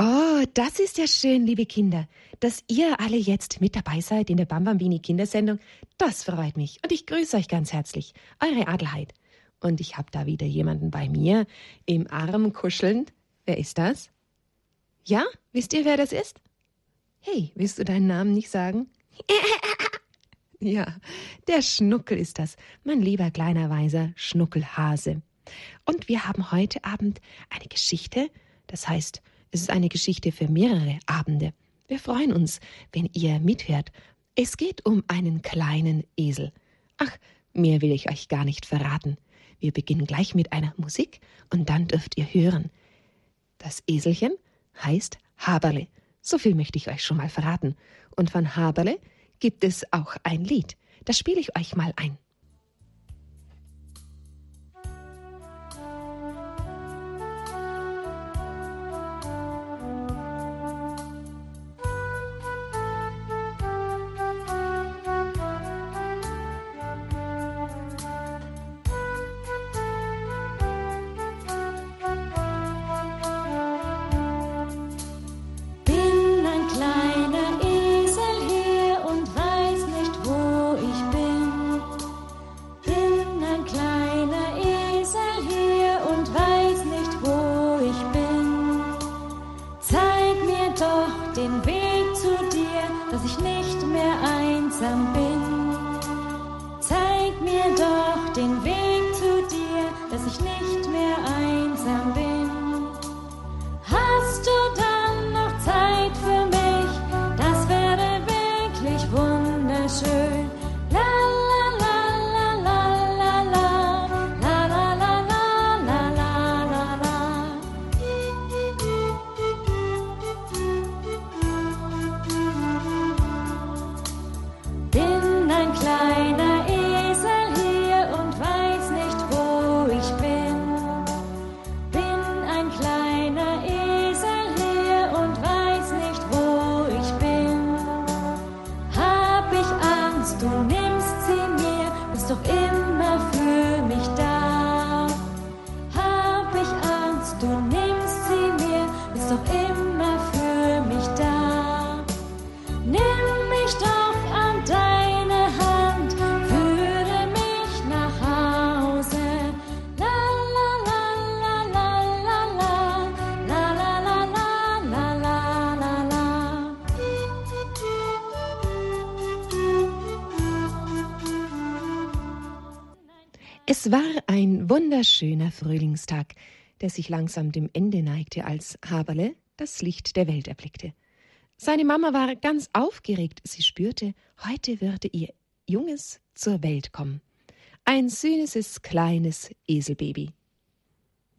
Oh, das ist ja schön, liebe Kinder, dass ihr alle jetzt mit dabei seid in der Bambambini Kindersendung. Das freut mich und ich grüße euch ganz herzlich. Eure Adelheid. Und ich habe da wieder jemanden bei mir im Arm kuschelnd. Wer ist das? Ja, wisst ihr, wer das ist? Hey, willst du deinen Namen nicht sagen? ja, der Schnuckel ist das, mein lieber kleiner weiser Schnuckelhase. Und wir haben heute Abend eine Geschichte, das heißt, es ist eine Geschichte für mehrere Abende. Wir freuen uns, wenn ihr mithört. Es geht um einen kleinen Esel. Ach, mehr will ich euch gar nicht verraten. Wir beginnen gleich mit einer Musik und dann dürft ihr hören. Das Eselchen heißt Haberle. So viel möchte ich euch schon mal verraten. Und von Haberle gibt es auch ein Lied. Das spiele ich euch mal ein. den Weg zu dir, dass ich nicht Es war ein wunderschöner Frühlingstag, der sich langsam dem Ende neigte, als Haberle das Licht der Welt erblickte. Seine Mama war ganz aufgeregt. Sie spürte, heute würde ihr Junges zur Welt kommen. Ein süßes, kleines Eselbaby.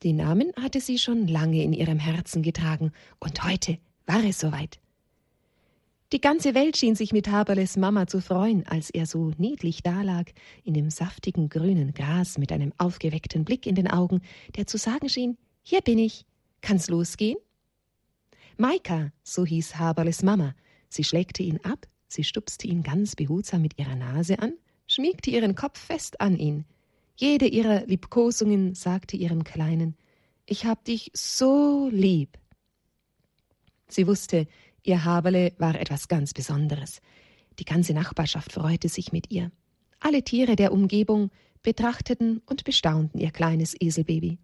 Den Namen hatte sie schon lange in ihrem Herzen getragen, und heute war es soweit. Die ganze Welt schien sich mit Haberles Mama zu freuen, als er so niedlich dalag, in dem saftigen grünen Gras mit einem aufgeweckten Blick in den Augen, der zu sagen schien, hier bin ich, kann's losgehen? Maika, so hieß Haberles Mama, sie schlägte ihn ab, sie stupste ihn ganz behutsam mit ihrer Nase an, schmiegte ihren Kopf fest an ihn. Jede ihrer Liebkosungen sagte ihrem Kleinen, ich hab dich so lieb. Sie wusste, Ihr Haberle war etwas ganz Besonderes. Die ganze Nachbarschaft freute sich mit ihr. Alle Tiere der Umgebung betrachteten und bestaunten ihr kleines Eselbaby.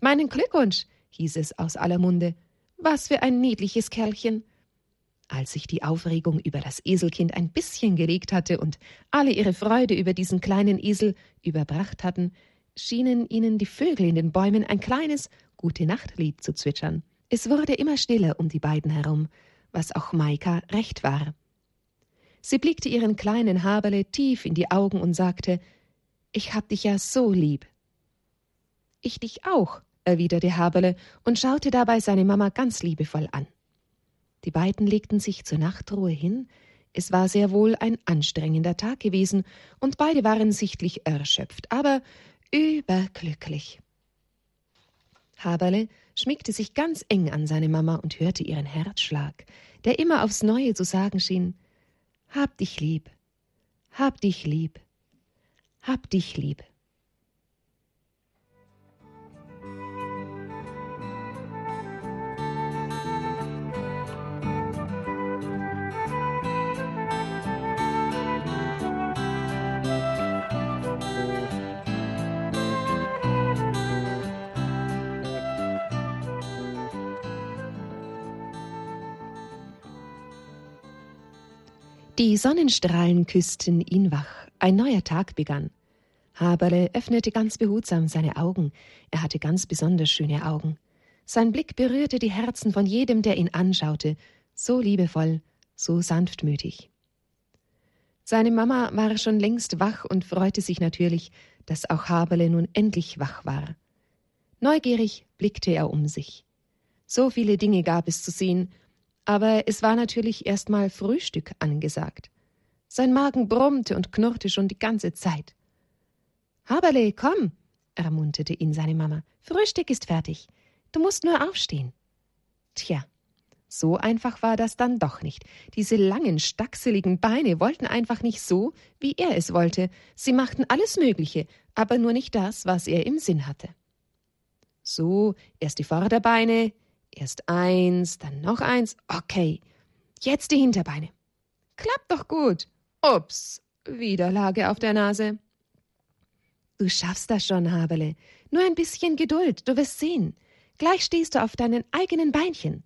Meinen Glückwunsch, hieß es aus aller Munde. Was für ein niedliches Kerlchen. Als sich die Aufregung über das Eselkind ein bisschen gelegt hatte und alle ihre Freude über diesen kleinen Esel überbracht hatten, schienen ihnen die Vögel in den Bäumen ein kleines Gute Nachtlied zu zwitschern. Es wurde immer stiller um die beiden herum, was auch Maika recht war. Sie blickte ihren kleinen Haberle tief in die Augen und sagte, Ich hab dich ja so lieb. Ich dich auch, erwiderte Haberle und schaute dabei seine Mama ganz liebevoll an. Die beiden legten sich zur Nachtruhe hin, es war sehr wohl ein anstrengender Tag gewesen, und beide waren sichtlich erschöpft, aber überglücklich. Haberle schmiegte sich ganz eng an seine Mama und hörte ihren Herzschlag, der immer aufs Neue zu sagen schien Hab dich lieb, hab dich lieb, hab dich lieb. Die Sonnenstrahlen küssten ihn wach. Ein neuer Tag begann. Haberle öffnete ganz behutsam seine Augen. Er hatte ganz besonders schöne Augen. Sein Blick berührte die Herzen von jedem, der ihn anschaute, so liebevoll, so sanftmütig. Seine Mama war schon längst wach und freute sich natürlich, dass auch Haberle nun endlich wach war. Neugierig blickte er um sich. So viele Dinge gab es zu sehen, aber es war natürlich erst mal Frühstück angesagt. Sein Magen brummte und knurrte schon die ganze Zeit. Haberle, komm, ermunterte ihn seine Mama. Frühstück ist fertig. Du musst nur aufstehen. Tja, so einfach war das dann doch nicht. Diese langen, stachseligen Beine wollten einfach nicht so, wie er es wollte. Sie machten alles Mögliche, aber nur nicht das, was er im Sinn hatte. So, erst die Vorderbeine, erst eins, dann noch eins. Okay, jetzt die Hinterbeine. Klappt doch gut. Ups, wieder lag er auf der Nase. Du schaffst das schon, Haberle. Nur ein bisschen Geduld, du wirst sehen. Gleich stehst du auf deinen eigenen Beinchen.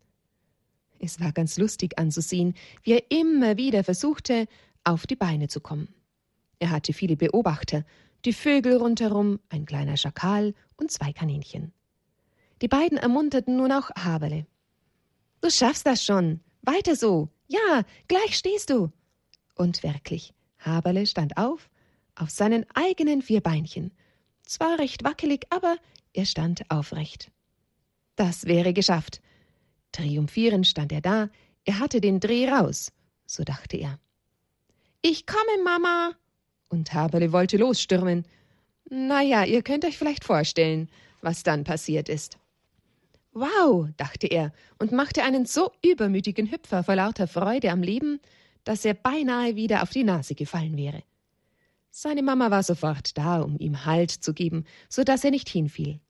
Es war ganz lustig anzusehen, wie er immer wieder versuchte, auf die Beine zu kommen. Er hatte viele Beobachter, die Vögel rundherum, ein kleiner Schakal und zwei Kaninchen. Die beiden ermunterten nun auch Haberle. Du schaffst das schon. Weiter so. Ja, gleich stehst du. Und wirklich, Haberle stand auf, auf seinen eigenen vier Beinchen. Zwar recht wackelig, aber er stand aufrecht. Das wäre geschafft. Triumphierend stand er da, er hatte den Dreh raus, so dachte er. Ich komme, Mama! Und Haberle wollte losstürmen. Na ja, ihr könnt euch vielleicht vorstellen, was dann passiert ist. Wow, dachte er und machte einen so übermütigen Hüpfer vor lauter Freude am Leben, dass er beinahe wieder auf die Nase gefallen wäre. Seine Mama war sofort da, um ihm Halt zu geben, so dass er nicht hinfiel.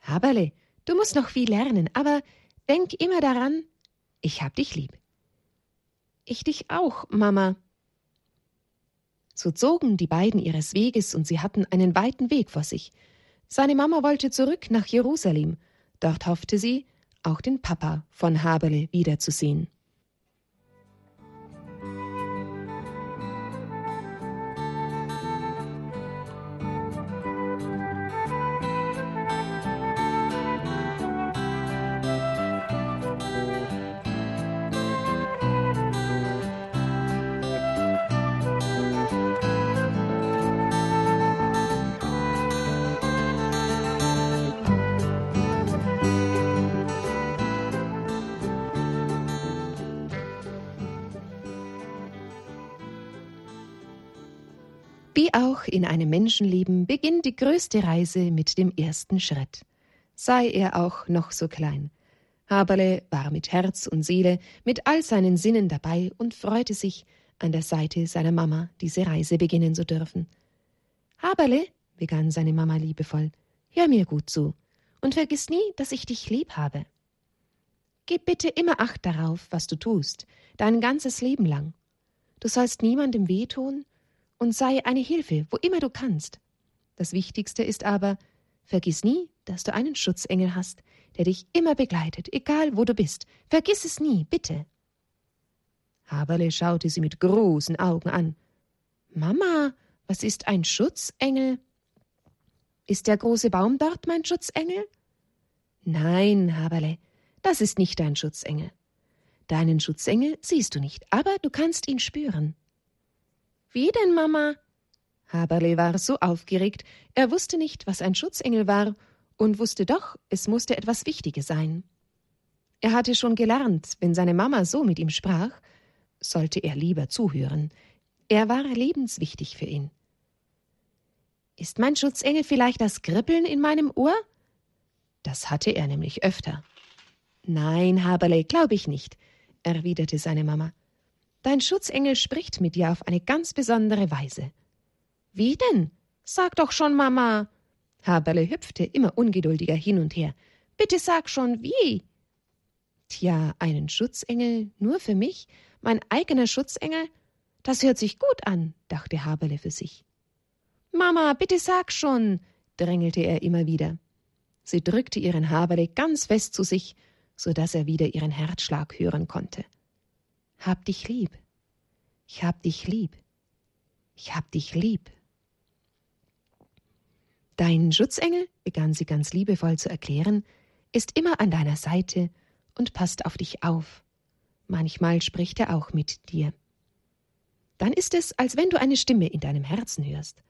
Haberle, du musst noch viel lernen, aber Denk immer daran, ich hab dich lieb. Ich dich auch, Mama. So zogen die beiden ihres Weges und sie hatten einen weiten Weg vor sich. Seine Mama wollte zurück nach Jerusalem. Dort hoffte sie, auch den Papa von Haberle wiederzusehen. Wie auch in einem Menschenleben beginnt die größte Reise mit dem ersten Schritt. Sei er auch noch so klein. Haberle war mit Herz und Seele, mit all seinen Sinnen dabei und freute sich, an der Seite seiner Mama diese Reise beginnen zu dürfen. Haberle, begann seine Mama liebevoll, hör mir gut zu und vergiss nie, dass ich dich lieb habe. Gib bitte immer Acht darauf, was du tust, dein ganzes Leben lang. Du sollst niemandem wehtun und sei eine Hilfe, wo immer du kannst. Das Wichtigste ist aber, vergiss nie, dass du einen Schutzengel hast, der dich immer begleitet, egal wo du bist. Vergiss es nie, bitte. Haberle schaute sie mit großen Augen an. Mama, was ist ein Schutzengel? Ist der große Baum dort mein Schutzengel? Nein, Haberle, das ist nicht dein Schutzengel. Deinen Schutzengel siehst du nicht, aber du kannst ihn spüren. Wie denn, Mama? Haberle war so aufgeregt, er wusste nicht, was ein Schutzengel war und wusste doch, es musste etwas Wichtiges sein. Er hatte schon gelernt, wenn seine Mama so mit ihm sprach, sollte er lieber zuhören. Er war lebenswichtig für ihn. Ist mein Schutzengel vielleicht das Kribbeln in meinem Ohr? Das hatte er nämlich öfter. Nein, Haberle, glaube ich nicht, erwiderte seine Mama. Dein Schutzengel spricht mit dir auf eine ganz besondere Weise. Wie denn? Sag doch schon, Mama. Haberle hüpfte immer ungeduldiger hin und her. Bitte sag schon, wie? Tja, einen Schutzengel nur für mich? Mein eigener Schutzengel? Das hört sich gut an, dachte Haberle für sich. Mama, bitte sag schon, drängelte er immer wieder. Sie drückte ihren Haberle ganz fest zu sich, so dass er wieder ihren Herzschlag hören konnte. Hab dich lieb. Ich hab dich lieb. Ich hab dich lieb. Dein Schutzengel, begann sie ganz liebevoll zu erklären, ist immer an deiner Seite und passt auf dich auf. Manchmal spricht er auch mit dir. Dann ist es, als wenn du eine Stimme in deinem Herzen hörst.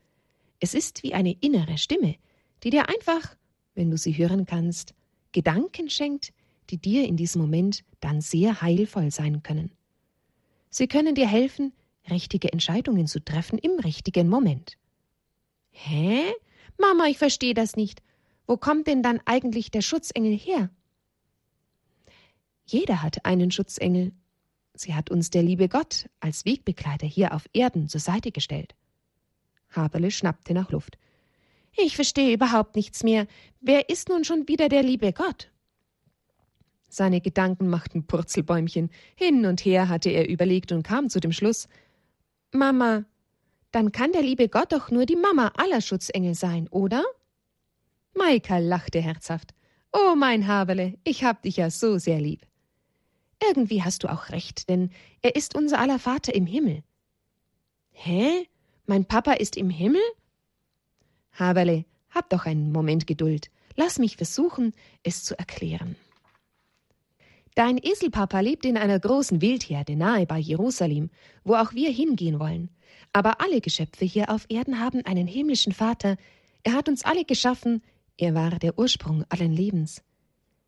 Es ist wie eine innere Stimme, die dir einfach, wenn du sie hören kannst, Gedanken schenkt, die dir in diesem Moment dann sehr heilvoll sein können. Sie können dir helfen, richtige Entscheidungen zu treffen im richtigen Moment. Hä? Mama, ich verstehe das nicht. Wo kommt denn dann eigentlich der Schutzengel her? Jeder hat einen Schutzengel. Sie hat uns der liebe Gott als Wegbegleiter hier auf Erden zur Seite gestellt. Haberle schnappte nach Luft. Ich verstehe überhaupt nichts mehr. Wer ist nun schon wieder der liebe Gott? Seine Gedanken machten Purzelbäumchen. Hin und her hatte er überlegt und kam zu dem Schluss Mama, dann kann der liebe Gott doch nur die Mama aller Schutzengel sein, oder? Maika lachte herzhaft. Oh, mein Haberle, ich hab dich ja so sehr lieb. Irgendwie hast du auch recht, denn er ist unser aller Vater im Himmel. Hä? Mein Papa ist im Himmel? Haberle, hab doch einen Moment Geduld. Lass mich versuchen, es zu erklären. Dein Eselpapa lebt in einer großen Wildherde nahe bei Jerusalem, wo auch wir hingehen wollen. Aber alle Geschöpfe hier auf Erden haben einen himmlischen Vater. Er hat uns alle geschaffen. Er war der Ursprung allen Lebens.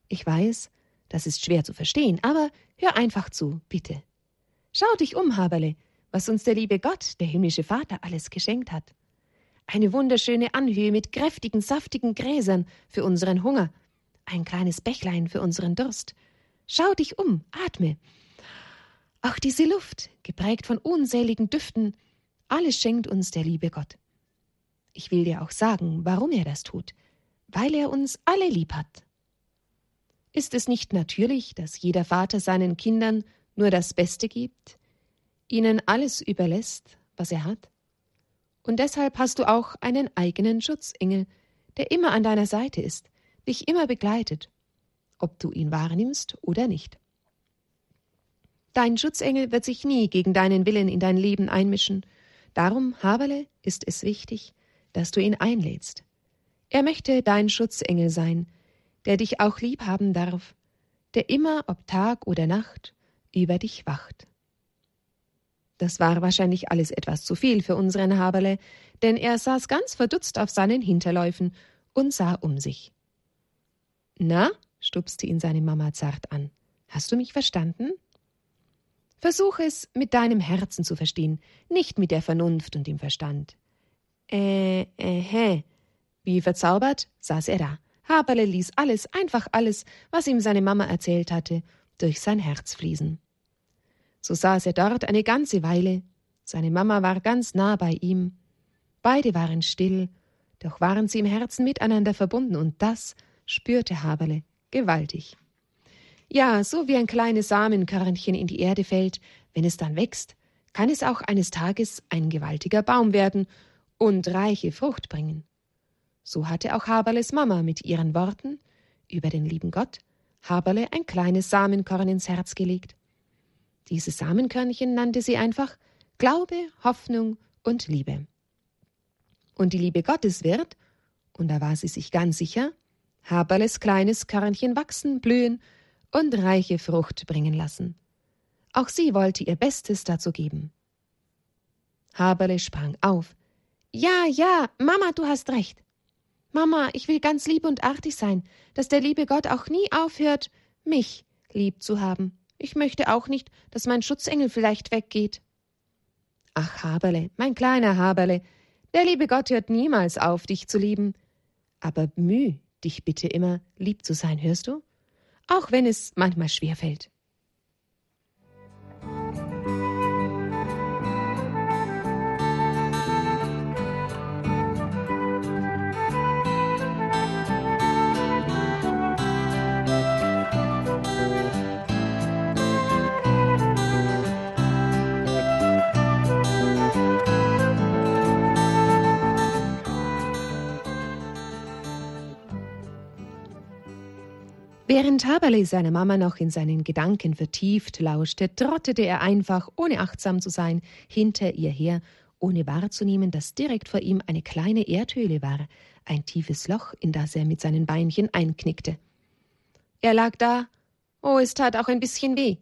Ich weiß, das ist schwer zu verstehen, aber hör einfach zu, bitte. Schau dich um, Haberle, was uns der liebe Gott, der himmlische Vater, alles geschenkt hat. Eine wunderschöne Anhöhe mit kräftigen, saftigen Gräsern für unseren Hunger, ein kleines Bächlein für unseren Durst. Schau dich um, atme. Auch diese Luft, geprägt von unzähligen Düften, alles schenkt uns der liebe Gott. Ich will dir auch sagen, warum er das tut, weil er uns alle lieb hat. Ist es nicht natürlich, dass jeder Vater seinen Kindern nur das Beste gibt, ihnen alles überlässt, was er hat? Und deshalb hast du auch einen eigenen Schutzengel, der immer an deiner Seite ist, dich immer begleitet, ob du ihn wahrnimmst oder nicht. Dein Schutzengel wird sich nie gegen deinen Willen in dein Leben einmischen. Darum, Haberle, ist es wichtig, dass du ihn einlädst. Er möchte dein Schutzengel sein, der dich auch lieb haben darf, der immer, ob Tag oder Nacht, über dich wacht. Das war wahrscheinlich alles etwas zu viel für unseren Haberle, denn er saß ganz verdutzt auf seinen Hinterläufen und sah um sich. Na, stupste ihn seine Mama zart an. Hast du mich verstanden? Versuch es mit deinem Herzen zu verstehen, nicht mit der Vernunft und dem Verstand. Äh, äh, hä? Wie verzaubert saß er da. Haberle ließ alles, einfach alles, was ihm seine Mama erzählt hatte, durch sein Herz fließen. So saß er dort eine ganze Weile. Seine Mama war ganz nah bei ihm. Beide waren still, doch waren sie im Herzen miteinander verbunden, und das spürte Haberle gewaltig. Ja, so wie ein kleines Samenkörnchen in die Erde fällt, wenn es dann wächst, kann es auch eines Tages ein gewaltiger Baum werden und reiche Frucht bringen. So hatte auch Haberles Mama mit ihren Worten über den lieben Gott Haberle ein kleines Samenkorn ins Herz gelegt. Diese Samenkörnchen nannte sie einfach Glaube, Hoffnung und Liebe. Und die Liebe Gottes wird, und da war sie sich ganz sicher, Haberles kleines Körnchen wachsen, blühen und reiche Frucht bringen lassen. Auch sie wollte ihr Bestes dazu geben. Haberle sprang auf. Ja, ja, Mama, du hast recht. Mama, ich will ganz lieb und artig sein, dass der liebe Gott auch nie aufhört, mich lieb zu haben. Ich möchte auch nicht, dass mein Schutzengel vielleicht weggeht. Ach, Haberle, mein kleiner Haberle, der liebe Gott hört niemals auf, dich zu lieben. Aber bemüh dich bitte immer, lieb zu sein, hörst du? Auch wenn es manchmal schwer fällt. Während Haberle seiner Mama noch in seinen Gedanken vertieft lauschte, trottete er einfach, ohne achtsam zu sein, hinter ihr her, ohne wahrzunehmen, dass direkt vor ihm eine kleine Erdhöhle war, ein tiefes Loch, in das er mit seinen Beinchen einknickte. Er lag da, oh, es tat auch ein bisschen weh.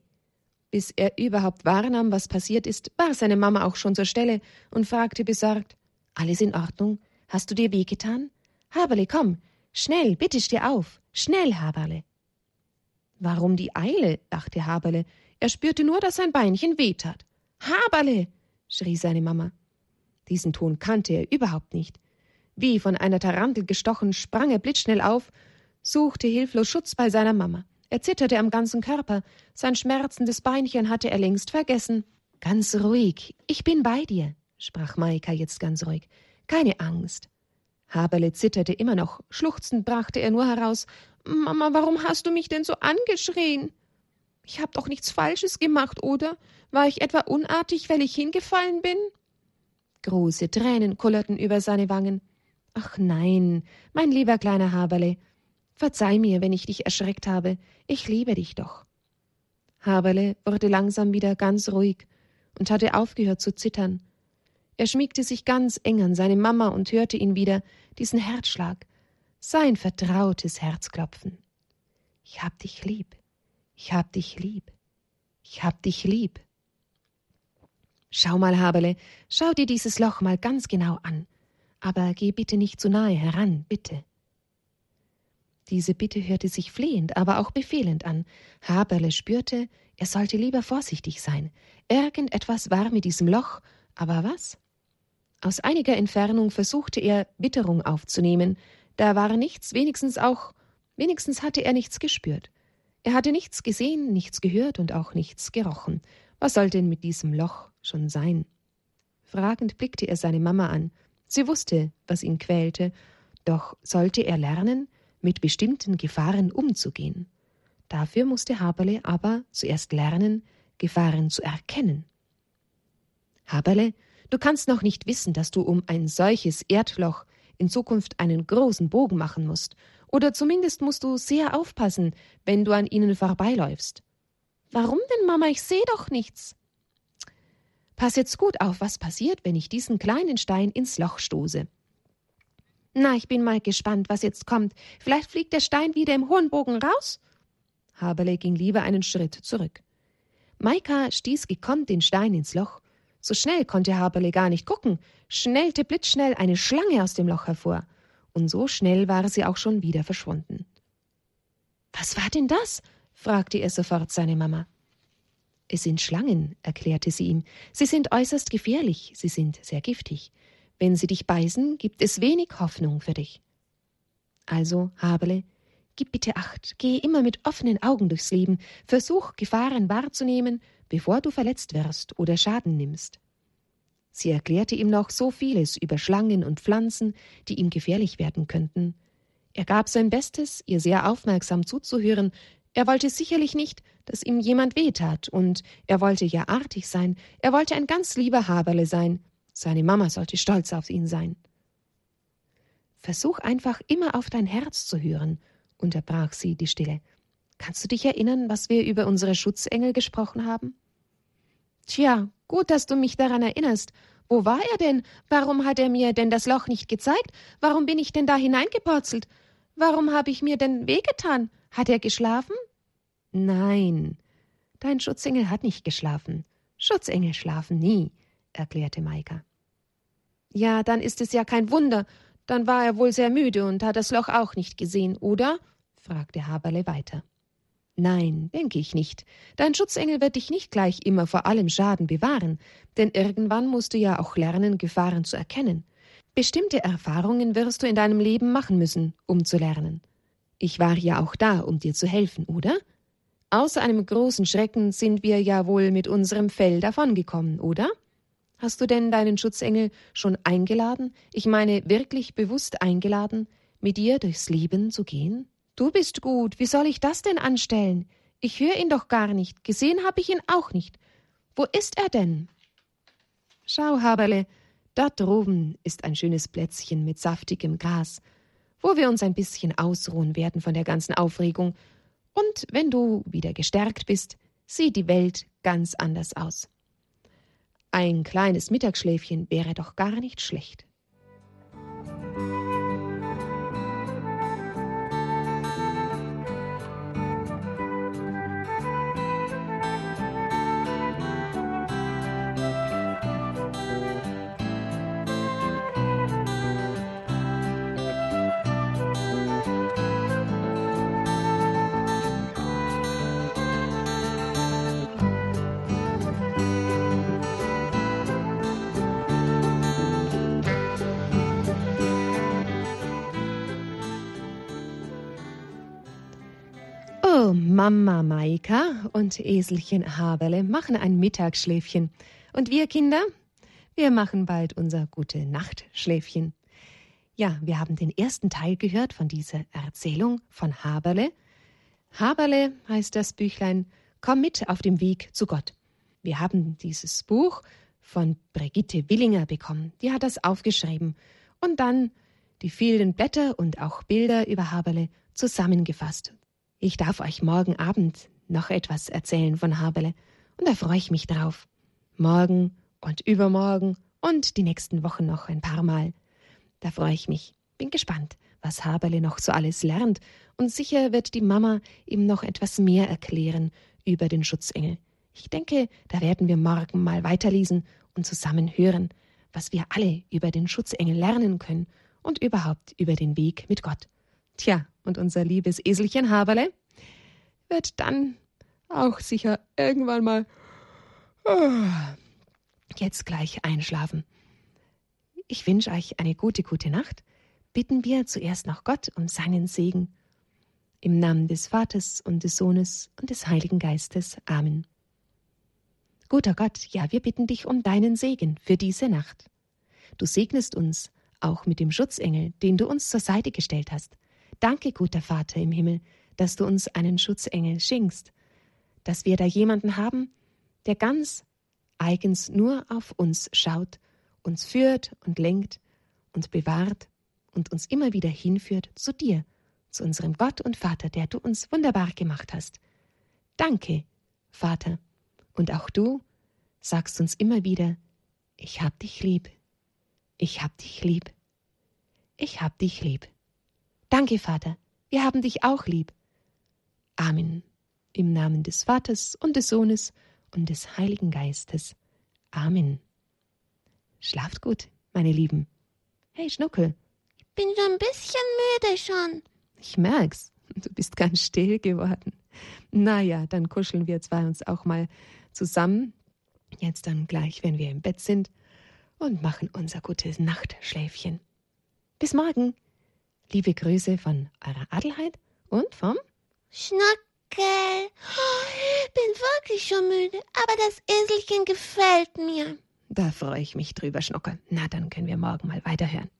Bis er überhaupt wahrnahm, was passiert ist, war seine Mama auch schon zur Stelle und fragte besorgt Alles in Ordnung? Hast du dir wehgetan? Haberle, komm, schnell, bitte steh auf, schnell, Haberle. Warum die Eile? dachte Haberle. Er spürte nur, dass sein Beinchen wehtat. Haberle! schrie seine Mama. Diesen Ton kannte er überhaupt nicht. Wie von einer Tarantel gestochen, sprang er blitzschnell auf, suchte hilflos Schutz bei seiner Mama. Er zitterte am ganzen Körper. Sein schmerzendes Beinchen hatte er längst vergessen. Ganz ruhig, ich bin bei dir, sprach Maika jetzt ganz ruhig. Keine Angst. Haberle zitterte immer noch. Schluchzend brachte er nur heraus Mama, warum hast du mich denn so angeschrien? Ich hab doch nichts Falsches gemacht, oder? War ich etwa unartig, weil ich hingefallen bin? Große Tränen kullerten über seine Wangen. Ach nein, mein lieber kleiner Haberle, verzeih mir, wenn ich dich erschreckt habe. Ich liebe dich doch. Haberle wurde langsam wieder ganz ruhig und hatte aufgehört zu zittern. Er schmiegte sich ganz eng an seine Mama und hörte ihn wieder, diesen Herzschlag, sein vertrautes Herzklopfen. Ich hab dich lieb, ich hab dich lieb, ich hab dich lieb. Schau mal, Haberle, schau dir dieses Loch mal ganz genau an, aber geh bitte nicht zu nahe heran, bitte. Diese Bitte hörte sich flehend, aber auch befehlend an. Haberle spürte, er sollte lieber vorsichtig sein. Irgendetwas war mit diesem Loch, aber was? Aus einiger Entfernung versuchte er, Witterung aufzunehmen, da war nichts, wenigstens auch, wenigstens hatte er nichts gespürt. Er hatte nichts gesehen, nichts gehört und auch nichts gerochen. Was soll denn mit diesem Loch schon sein? Fragend blickte er seine Mama an. Sie wusste, was ihn quälte, doch sollte er lernen, mit bestimmten Gefahren umzugehen. Dafür musste Haberle aber zuerst lernen, Gefahren zu erkennen. Haberle, du kannst noch nicht wissen, dass du um ein solches Erdloch in Zukunft einen großen Bogen machen musst, oder zumindest musst du sehr aufpassen, wenn du an ihnen vorbeiläufst. Warum denn, Mama? Ich sehe doch nichts. Pass jetzt gut auf, was passiert, wenn ich diesen kleinen Stein ins Loch stoße. Na, ich bin mal gespannt, was jetzt kommt. Vielleicht fliegt der Stein wieder im hohen Bogen raus? Haberle ging lieber einen Schritt zurück. Maika stieß gekonnt den Stein ins Loch so schnell konnte Haberle gar nicht gucken, schnellte blitzschnell eine Schlange aus dem Loch hervor, und so schnell war sie auch schon wieder verschwunden. Was war denn das? fragte er sofort seine Mama. Es sind Schlangen, erklärte sie ihm. Sie sind äußerst gefährlich, sie sind sehr giftig. Wenn sie dich beißen, gibt es wenig Hoffnung für dich. Also, Haberle, gib bitte Acht, gehe immer mit offenen Augen durchs Leben, versuch Gefahren wahrzunehmen bevor du verletzt wirst oder Schaden nimmst. Sie erklärte ihm noch so vieles über Schlangen und Pflanzen, die ihm gefährlich werden könnten. Er gab sein Bestes, ihr sehr aufmerksam zuzuhören. Er wollte sicherlich nicht, dass ihm jemand wehtat, und er wollte ja artig sein, er wollte ein ganz lieber Haberle sein. Seine Mama sollte stolz auf ihn sein. Versuch einfach immer auf dein Herz zu hören, unterbrach sie die Stille. Kannst du dich erinnern, was wir über unsere Schutzengel gesprochen haben? Tja, gut, dass du mich daran erinnerst. Wo war er denn? Warum hat er mir denn das Loch nicht gezeigt? Warum bin ich denn da hineingepurzelt? Warum habe ich mir denn wehgetan? Hat er geschlafen? Nein, dein Schutzengel hat nicht geschlafen. Schutzengel schlafen nie, erklärte Maika. Ja, dann ist es ja kein Wunder. Dann war er wohl sehr müde und hat das Loch auch nicht gesehen, oder? fragte Haberle weiter. Nein, denke ich nicht. Dein Schutzengel wird dich nicht gleich immer vor allem Schaden bewahren, denn irgendwann musst du ja auch lernen, Gefahren zu erkennen. Bestimmte Erfahrungen wirst du in deinem Leben machen müssen, um zu lernen. Ich war ja auch da, um dir zu helfen, oder? Außer einem großen Schrecken sind wir ja wohl mit unserem Fell davongekommen, oder? Hast du denn deinen Schutzengel schon eingeladen, ich meine wirklich bewusst eingeladen, mit dir durchs Leben zu gehen? Du bist gut, wie soll ich das denn anstellen? Ich höre ihn doch gar nicht, gesehen habe ich ihn auch nicht. Wo ist er denn? Schau, Haberle, da droben ist ein schönes Plätzchen mit saftigem Gras, wo wir uns ein bisschen ausruhen werden von der ganzen Aufregung. Und wenn du wieder gestärkt bist, sieht die Welt ganz anders aus. Ein kleines Mittagsschläfchen wäre doch gar nicht schlecht. Mama Maika und Eselchen Haberle machen ein Mittagsschläfchen. Und wir Kinder, wir machen bald unser gute Nachtschläfchen. Ja, wir haben den ersten Teil gehört von dieser Erzählung von Haberle. Haberle heißt das Büchlein Komm mit auf dem Weg zu Gott. Wir haben dieses Buch von Brigitte Willinger bekommen. Die hat das aufgeschrieben und dann die vielen Blätter und auch Bilder über Haberle zusammengefasst ich darf euch morgen Abend noch etwas erzählen von Haberle, und da freue ich mich drauf. Morgen und übermorgen und die nächsten Wochen noch ein paar Mal. Da freue ich mich. Bin gespannt, was Haberle noch so alles lernt, und sicher wird die Mama ihm noch etwas mehr erklären über den Schutzengel. Ich denke, da werden wir morgen mal weiterlesen und zusammen hören, was wir alle über den Schutzengel lernen können und überhaupt über den Weg mit Gott. Tja, und unser liebes Eselchen Haberle wird dann auch sicher irgendwann mal oh, jetzt gleich einschlafen. Ich wünsche euch eine gute, gute Nacht. Bitten wir zuerst noch Gott um seinen Segen. Im Namen des Vaters und des Sohnes und des Heiligen Geistes. Amen. Guter Gott, ja, wir bitten dich um deinen Segen für diese Nacht. Du segnest uns auch mit dem Schutzengel, den du uns zur Seite gestellt hast Danke, guter Vater im Himmel, dass du uns einen Schutzengel schenkst, dass wir da jemanden haben, der ganz eigens nur auf uns schaut, uns führt und lenkt und bewahrt und uns immer wieder hinführt zu dir, zu unserem Gott und Vater, der du uns wunderbar gemacht hast. Danke, Vater, und auch du sagst uns immer wieder, ich hab dich lieb, ich hab dich lieb, ich hab dich lieb. Danke, Vater, wir haben dich auch lieb. Amen. Im Namen des Vaters und des Sohnes und des Heiligen Geistes. Amen. Schlaft gut, meine Lieben. Hey, Schnuckel. Ich bin schon ein bisschen müde schon. Ich merk's. Du bist ganz still geworden. Na ja, dann kuscheln wir zwei uns auch mal zusammen. Jetzt dann gleich, wenn wir im Bett sind und machen unser gutes Nachtschläfchen. Bis morgen. Liebe Grüße von eurer Adelheid und vom Schnackel. Ich bin wirklich schon müde, aber das Eselchen gefällt mir. Da freue ich mich drüber, Schnuckel. Na, dann können wir morgen mal weiterhören.